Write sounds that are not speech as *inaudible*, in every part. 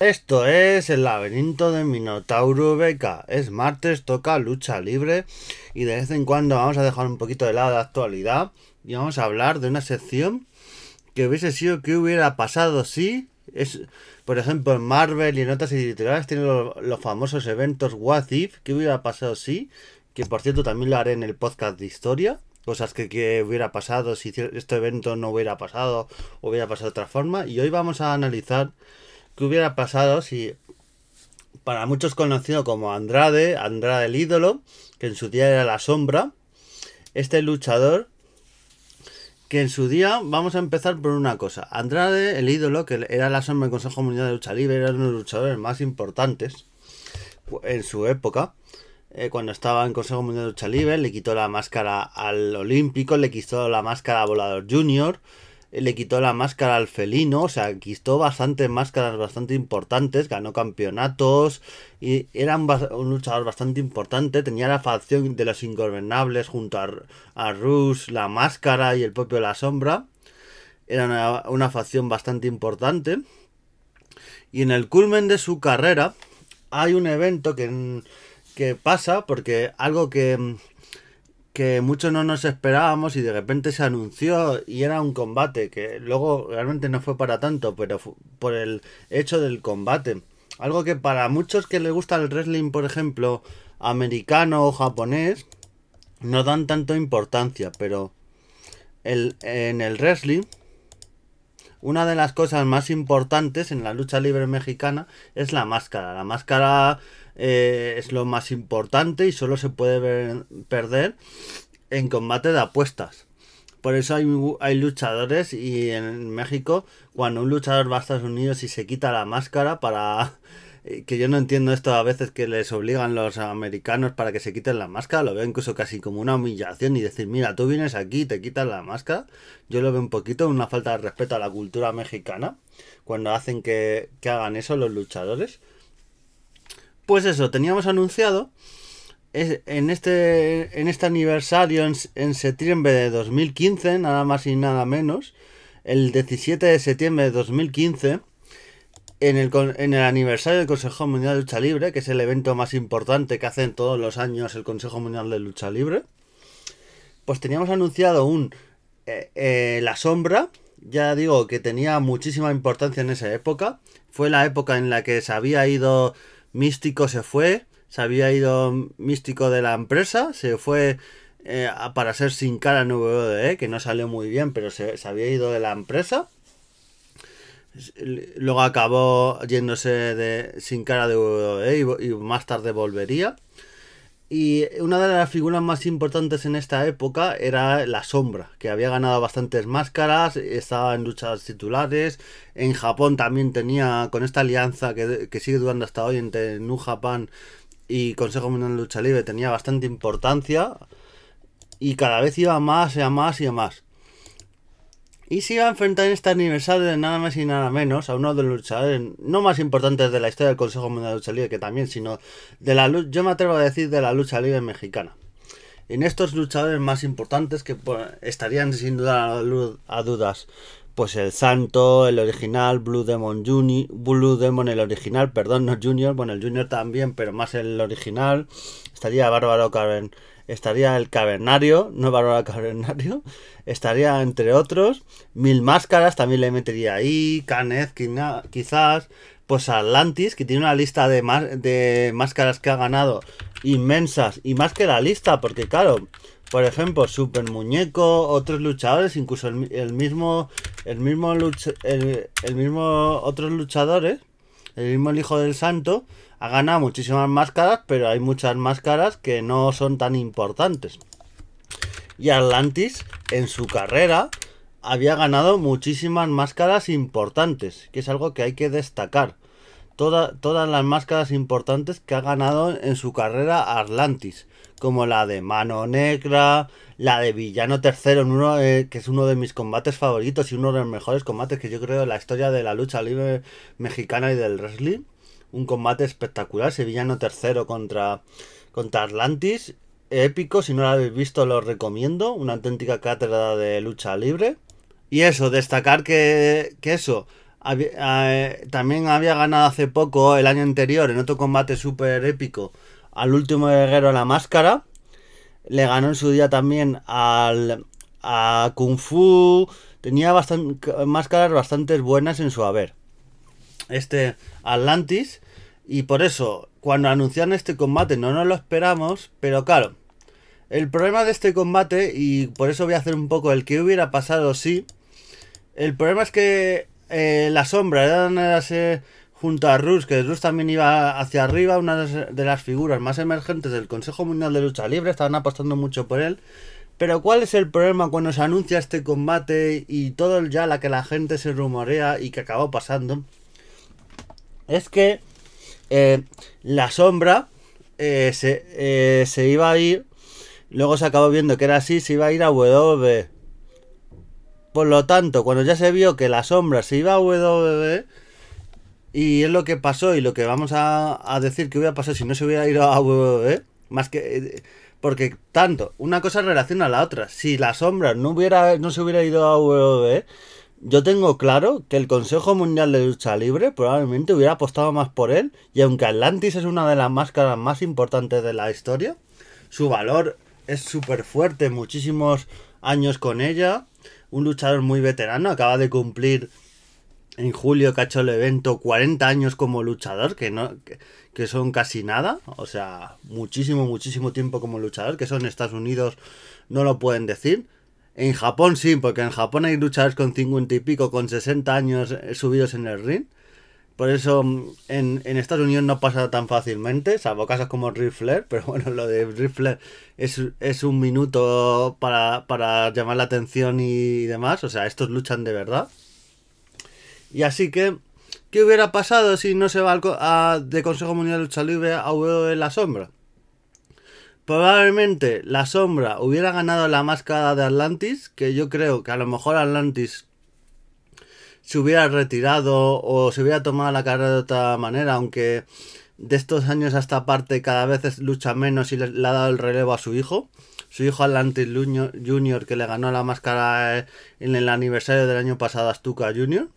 Esto es el laberinto de Minotauro Beca. Es martes, toca lucha libre y de vez en cuando vamos a dejar un poquito de lado la actualidad y vamos a hablar de una sección que hubiese sido que hubiera pasado si es por ejemplo en Marvel y en otras editoriales tienen los, famosos eventos What If que hubiera pasado si que por cierto también lo haré en el podcast de historia cosas que, que, hubiera pasado si este evento no hubiera pasado hubiera pasado de otra forma. Y hoy vamos a analizar qué hubiera pasado si para muchos conocido como Andrade, Andrade el ídolo, que en su día era la sombra, este luchador que en su día vamos a empezar por una cosa. Andrade, el ídolo, que era la sombra del Consejo Mundial de Lucha Libre, era uno de los luchadores más importantes en su época eh, cuando estaba en Consejo Mundial de Lucha Libre, le quitó la máscara al Olímpico, le quitó la máscara a Volador Junior, le quitó la máscara al Felino, o sea, quitó bastantes máscaras bastante importantes, ganó campeonatos, y era un, luchador bastante importante, tenía la facción de los ingobernables junto a, a Rush, la máscara y el propio La Sombra, era una, una facción bastante importante, y en el culmen de su carrera hay un evento que que pasa porque algo que, que muchos no nos esperábamos y de repente se anunció y era un combate que luego realmente no fue para tanto, pero por el hecho del combate. Algo que para muchos que les gusta el wrestling, por ejemplo, americano o japonés, no dan tanto importancia, pero el, en el wrestling, una de las cosas más importantes en la lucha libre mexicana es la máscara. La máscara eh, es lo más importante y solo se puede ver, perder en combate de apuestas. Por eso hay, hay, luchadores y en México cuando un luchador va a Estados Unidos y se quita la máscara para... Que yo no entiendo esto a veces que les obligan los americanos para que se quiten la máscara. Lo veo incluso casi como una humillación y decir, mira, tú vienes aquí y te quitas la máscara. Yo lo veo un poquito una falta de respeto a la cultura mexicana cuando hacen que, que hagan eso los luchadores. Pues eso, teníamos anunciado en este, en este aniversario en, en, septiembre de 2015, nada más y nada menos, el 17 de septiembre de 2015, en el, en el aniversario del Consejo Mundial de Lucha Libre, que es el evento más importante que hacen todos los años el Consejo Mundial de Lucha Libre, pues teníamos anunciado un eh, eh, La Sombra, ya digo que tenía muchísima importancia en esa época, fue la época en la que se había ido Místico se fue, se había ido Místico de la empresa, se fue eh, para ser sin cara en WWE, que no salió muy bien, pero se, se había ido de la empresa. Luego acabó yéndose de, sin cara de WWE y, y más tarde volvería. Y una de las figuras más importantes en esta época era La Sombra, que había ganado bastantes máscaras, estaba en luchas titulares. En Japón también tenía, con esta alianza que, que sigue durando hasta hoy entre New Japan y Consejo Mundial de Lucha Libre, tenía bastante importancia. Y cada vez iba más y a más y a más. Y se iba a enfrentar en este aniversario de nada más y nada menos a uno de los luchadores no más importantes de la historia del Consejo Mundial de Lucha Libre, que también, sino de la lucha, yo me atrevo a decir de la lucha libre mexicana. En estos luchadores más importantes que pues, estarían sin duda a dudas, pues el Santo, el original, Blue Demon Junior, Blue Demon el original, perdón, no Junior, bueno el Junior también, pero más el original, estaría Bárbaro Carmen estaría el Cavernario, no Bárbara Cavernario, estaría entre otros, Mil Máscaras también le metería ahí, Canet quizás, pues Atlantis, que tiene una lista de, de máscaras que ha ganado inmensas, y más que la lista, porque claro, por ejemplo, Super Muñeco, otros luchadores, incluso el, el mismo, el mismo, el, mismo, otros luchadores, el mismo Hijo del Santo, ha ganado muchísimas máscaras, pero hay muchas máscaras que no son tan importantes. Y Atlantis, en su carrera, había ganado muchísimas máscaras importantes, que es algo que hay que destacar. todas las máscaras importantes que ha ganado en su carrera Atlantis, como la de Mano Negra, la de Villano Tercero, eh, que es uno de mis combates favoritos y uno de los mejores combates que yo creo en la historia de la lucha libre mexicana y del wrestling un combate espectacular. Sevillano tercero contra, contra Atlantis. Épico, si no lo habéis visto lo recomiendo. Una auténtica cátedra de lucha libre. Y eso, destacar que, que eso, eh, también había ganado hace poco, el año anterior, en otro combate súper épico, al último guerrero la máscara. Le ganó en su día también al, a Kung Fu. Tenía máscaras bastante buenas en su haber. Este Atlantis. Y por eso, cuando anunciaron este combate, no nos lo esperamos. Pero claro, el problema de este combate, y por eso voy a hacer un poco el que hubiera pasado sí. El problema es que eh, la sombra era junto a Rus, que Rus también iba hacia arriba, una de las figuras más emergentes del Consejo Mundial de Lucha Libre, estaban apostando mucho por él. Pero ¿cuál es el problema cuando se anuncia este combate y todo ya la que la gente se rumorea y que acabó pasando? Es que eh, la sombra eh, se, se, iba a ir, luego se acabó viendo que era así, se iba a ir a W. Por lo tanto, cuando ya se vio que la sombra se iba a W, y es lo que pasó y lo que vamos a, decir que hubiera pasado si no se hubiera ido a W, más que... Eh, porque tanto, una cosa relaciona a la otra. Si la sombra no, hubiera, no se hubiera ido a W, yo tengo claro que el Consejo Mundial de Lucha Libre probablemente hubiera apostado más por él. Y aunque Atlantis es una de las máscaras más importantes de la historia, su valor es súper fuerte, muchísimos años con ella un luchador muy veterano, acaba de cumplir en julio que ha hecho el evento 40 años como luchador, que no que, son casi nada, o sea, muchísimo, muchísimo tiempo como luchador, que son Estados Unidos, no lo pueden decir. En Japón sí, porque en Japón hay luchadores con 50 y pico, con 60 años eh, subidos en el ring. Por eso mm, en, Estados Unidos no pasa tan fácilmente, salvo casos como Ric *laughs* pero bueno, lo de Ric es, un minuto para, llamar la atención y demás, o sea, estos luchan de verdad. Y así que, ¿qué hubiera pasado si no se va a, de Consejo Mundial de Lucha Libre a WWE La Sombra? Probablemente La Sombra hubiera ganado la máscara de Atlantis, que yo creo que a lo mejor Atlantis se hubiera retirado o se hubiera tomado la carrera de otra manera, aunque de estos años a esta parte cada vez lucha menos y le, ha dado el relevo a su hijo. Su hijo Atlantis Junior que le ganó la máscara eh, en el aniversario del año pasado a Stuka Junior.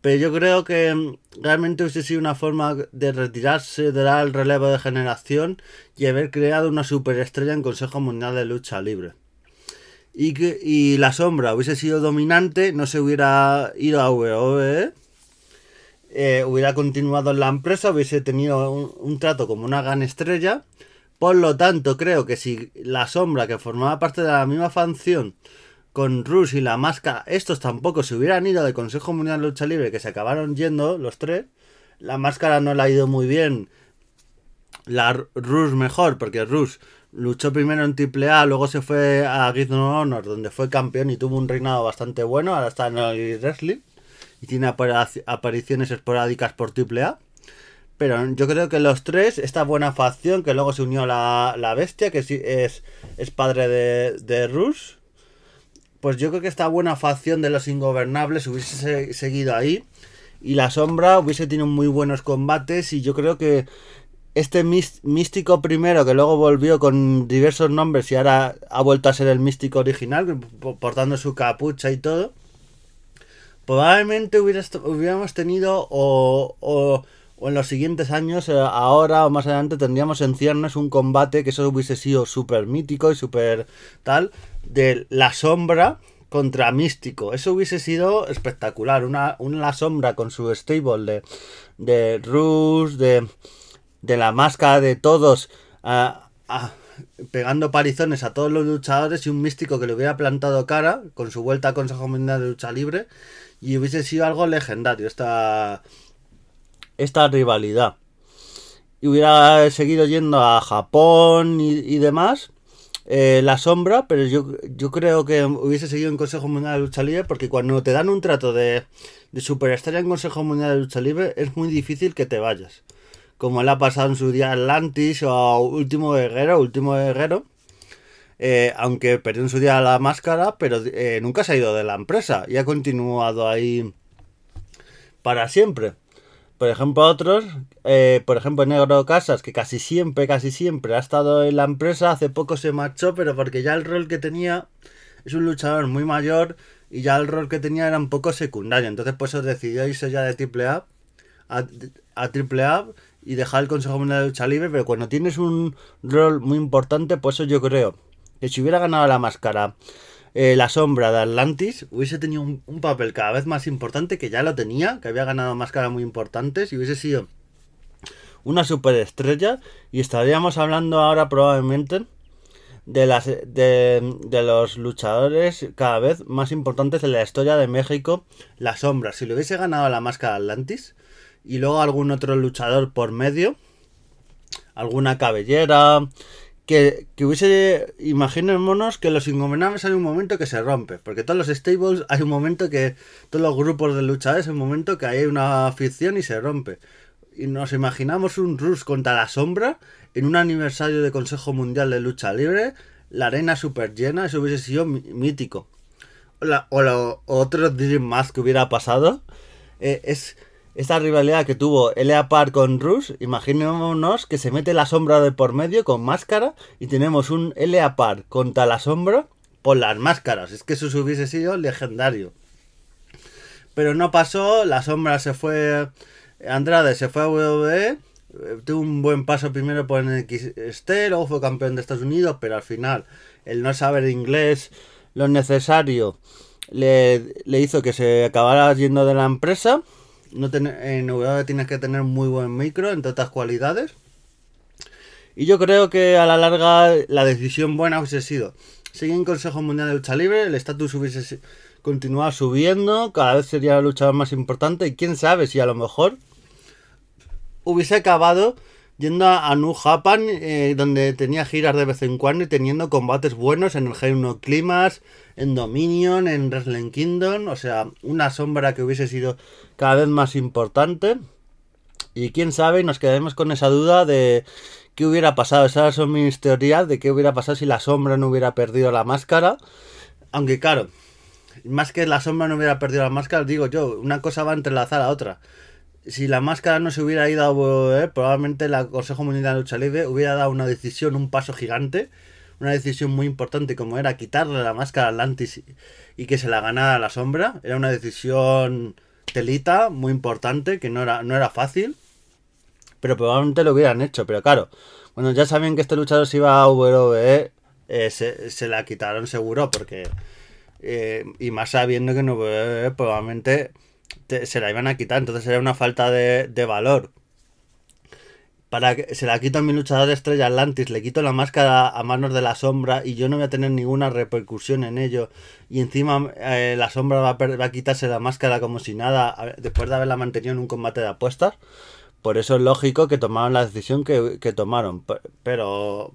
Pero yo creo que mm, realmente hubiese sido una forma de retirarse, de dar el relevo de generación y haber creado una superestrella en Consejo Mundial de Lucha Libre y, que, y la sombra hubiese sido dominante, no se hubiera ido a WWE, eh, hubiera continuado en la empresa, hubiese tenido un, trato como una gran estrella. Por lo tanto, creo que si la sombra, que formaba parte de la misma facción con Rush y la máscara, estos tampoco se hubieran ido del Consejo Mundial de Lucha Libre, que se acabaron yendo los tres, la máscara no le ha ido muy bien, la Rush mejor, porque Rush luchó primero en AAA, luego se fue a Ring of Honor, donde fue campeón y tuvo un reinado bastante bueno. Ahora está en el wrestling y tiene apariciones esporádicas por AAA. Pero yo creo que los tres, esta buena facción, que luego se unió la, la bestia, que es, es padre de, de Rush, pues yo creo que esta buena facción de los ingobernables hubiese seguido ahí. Y la sombra hubiese tenido muy buenos combates y yo creo que este místico primero que luego volvió con diversos nombres y ahora ha vuelto a ser el místico original, portando su capucha y todo, probablemente hubiéramos tenido o, o, en los siguientes años, eh, ahora o más adelante, tendríamos en ciernes un combate que eso hubiese sido súper mítico y súper tal, de la sombra contra místico. Eso hubiese sido espectacular. Una, una la sombra con su stable de, de Rus, de de la máscara de todos, pegando parizones a todos los luchadores y un místico que le hubiera plantado cara con su vuelta a Consejo Mundial de Lucha Libre y hubiese sido algo legendario esta, esta rivalidad. Y hubiera seguido yendo a Japón y, demás. Eh, la sombra, pero yo, yo creo que hubiese seguido en Consejo Mundial de Lucha Libre porque cuando te dan un trato de, de superestrella en Consejo Mundial de Lucha Libre es muy difícil que te vayas como le ha pasado en su día a Atlantis o Último Guerrero, Último Guerrero. Eh, aunque perdió en su día la máscara, pero eh, nunca se ha ido de la empresa y ha continuado ahí para siempre. Por ejemplo, otros, eh, por ejemplo, Negro Casas, que casi siempre, casi siempre ha estado en la empresa, hace poco se marchó, pero porque ya el rol que tenía es un luchador muy mayor y ya el rol que tenía era un poco secundario. Entonces, pues os decidió irse ya de triple A a, triple A y dejar el Consejo Mundial de Lucha Libre. Pero cuando tienes un rol muy importante, pues eso yo creo que si hubiera ganado la máscara eh, la sombra de Atlantis, hubiese tenido un, papel cada vez más importante que ya lo tenía, que había ganado máscaras muy importantes y hubiese sido una superestrella. Y estaríamos hablando ahora probablemente de, las, de, de, los luchadores cada vez más importantes en la historia de México, la sombra. Si le hubiese ganado la máscara Atlantis y luego algún otro luchador por medio, alguna cabellera, que, que hubiese, imaginémonos que los ingobernables hay un momento que se rompe, porque todos los stables hay un momento que, todos los grupos de luchadores hay un momento que hay una ficción y se rompe. Y nos imaginamos un Rus contra la sombra en un aniversario de Consejo Mundial de Lucha Libre, la arena super llena, eso hubiese sido mítico. o lo otro Dream Match que hubiera pasado eh, es esta rivalidad que tuvo Elea Park con Rush. Imaginémonos que se mete la sombra de por medio con máscara y tenemos un Elea Park contra la sombra por las máscaras. Es que eso hubiese sido legendario. Pero no pasó, la sombra se fue Andrade se fue a WWE, eh, tuvo un buen paso primero por NXT, luego fue campeón de Estados Unidos, pero al final el no saber inglés lo necesario le, hizo que se acabara yendo de la empresa. No en WWE tienes que tener muy buen micro, entre otras cualidades. Y yo creo que a la larga la decisión buena hubiese sido seguir en Consejo Mundial de Lucha Libre, el estatus hubiese continuado subiendo, cada vez sería la lucha más importante y quién sabe si a lo mejor hubiese acabado yendo a, New Japan, eh, donde tenía giras de vez en cuando y teniendo combates buenos en el Geino Climax, en Dominion, en Wrestling Kingdom, o sea, una sombra que hubiese sido cada vez más importante. Y quién sabe, nos quedamos con esa duda de qué hubiera pasado. Esas son mis teorías de qué hubiera pasado si la sombra no hubiera perdido la máscara. Aunque claro, más que la sombra no hubiera perdido la máscara, digo yo, una cosa va a entrelazar a otra si la máscara no se hubiera ido, eh, probablemente el Consejo Mundial de Lucha Libre hubiera dado una decisión, un paso gigante, una decisión muy importante como era quitarle la máscara a Atlantis y que se la ganara la sombra. Era una decisión telita, muy importante, que no era, no era fácil, pero probablemente lo hubieran hecho. Pero claro, bueno, ya saben que este luchador se iba a WWE, eh, se, la quitaron seguro, porque... Eh, y más sabiendo que no probablemente se la iban a quitar, entonces era una falta de, valor. Para que se la quito a mi luchador de estrella Atlantis, le quito la máscara a manos de la sombra y yo no voy a tener ninguna repercusión en ello. Y encima eh, la sombra va a, va quitarse la máscara como si nada, después de haberla mantenido en un combate de apuestas. Por eso es lógico que tomaron la decisión que, tomaron. Pero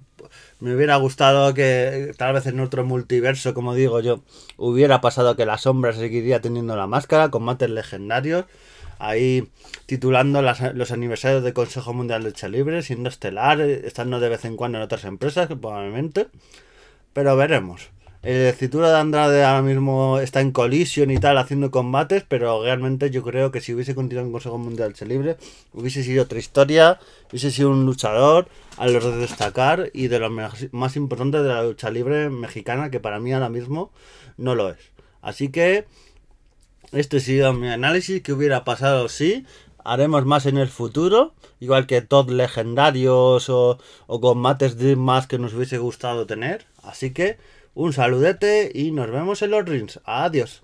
me hubiera gustado que tal vez en otro multiverso, como digo yo, hubiera pasado que la sombra seguiría teniendo la máscara, combates legendarios. Ahí titulando los aniversarios del Consejo Mundial de Lucha Libre, siendo estelar, estando de vez en cuando en otras empresas, probablemente. Pero veremos. El Citura de Andrade ahora mismo está en colisión y tal, haciendo combates, pero realmente yo creo que si hubiese continuado en Consejo Mundial de Libre, hubiese sido otra historia, hubiese sido un luchador a los de destacar y de los más importantes de la lucha libre mexicana, que para mí ahora mismo no lo es. Así que este ha sido mi análisis, que hubiera pasado si haremos más en el futuro, igual que todos legendarios o, o combates más que nos hubiese gustado tener. Así que un saludete y nos vemos en los rings. Adiós.